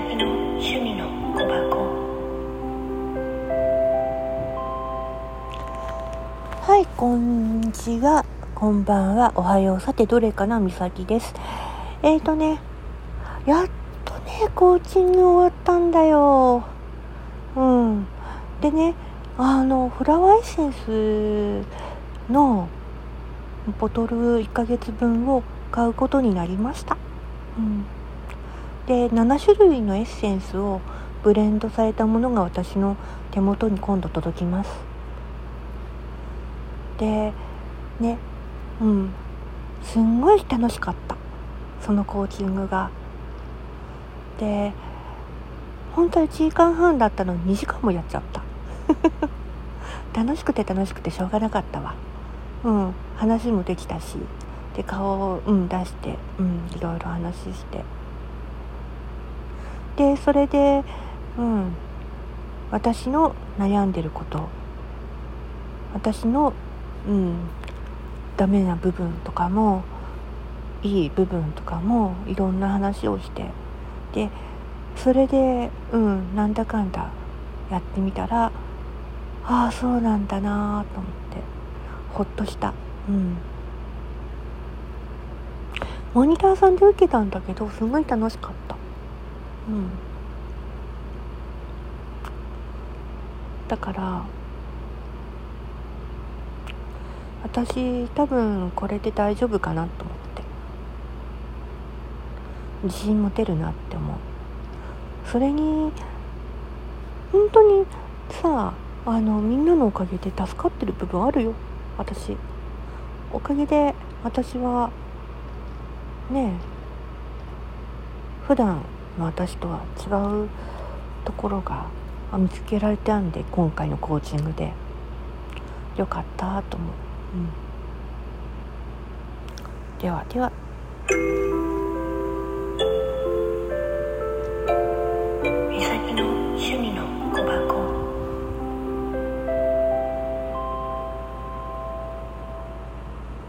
の趣味の小箱はいこんにちは。こんばんは。おはよう。さてどれかな？みさきです。えーとねやっとねコーチング終わったんだよ。うん。でねあのフラワーエッセンスのボトル1ヶ月分を買うことになりました。うん。で、7種類のエッセンスをブレンドされたものが私の手元に今度届きます。でねうん。すんごい楽しかった。そのコーチングが。で本当は1時間半だったのに2時間もやっちゃった。楽しくて楽しくてしょうがなかったわ。うん。話もできたし。で顔を、うん、出して、うん、いろいろ話して。でそれで、うん、私の悩んでること。私のうん。ダメな部分とかもいい部分とかもいろんな話をして。でそれでうんなんだかんだやってみたらああそうなんだなと思ってほっとした。うん。モニターさんで受けたんだけどすごい楽しかった。うん。だから私多分これで大丈夫かなと思って。自信持てるなって思う。それに本当にさあのみんなのおかげで助かってる部分あるよ。私。おかげで私はねえ普段の私とは違うところが見つけられたんで今回のコーチングで。よかったと思う。うん、ではでは。